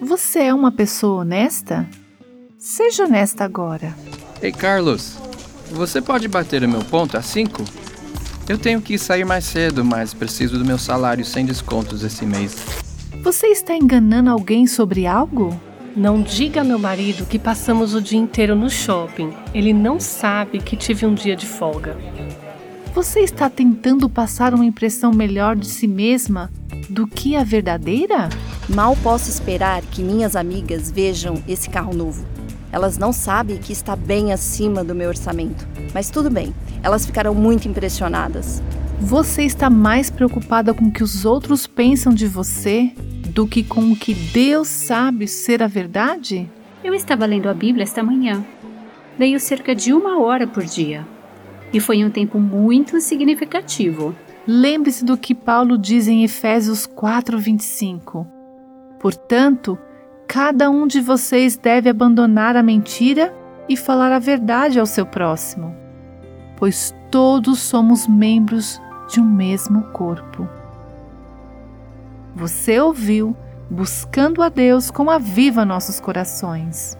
Você é uma pessoa honesta? Seja honesta agora. Ei, Carlos, você pode bater o meu ponto a 5? Eu tenho que sair mais cedo, mas preciso do meu salário sem descontos esse mês. Você está enganando alguém sobre algo? Não diga a meu marido que passamos o dia inteiro no shopping. Ele não sabe que tive um dia de folga. Você está tentando passar uma impressão melhor de si mesma do que a verdadeira? Mal posso esperar que minhas amigas vejam esse carro novo. Elas não sabem que está bem acima do meu orçamento. Mas tudo bem, elas ficarão muito impressionadas. Você está mais preocupada com o que os outros pensam de você do que com o que Deus sabe ser a verdade? Eu estava lendo a Bíblia esta manhã. Leio cerca de uma hora por dia. E foi um tempo muito significativo. Lembre-se do que Paulo diz em Efésios 4:25. Portanto, cada um de vocês deve abandonar a mentira e falar a verdade ao seu próximo, pois todos somos membros de um mesmo corpo. Você ouviu Buscando a Deus com Aviva Nossos Corações.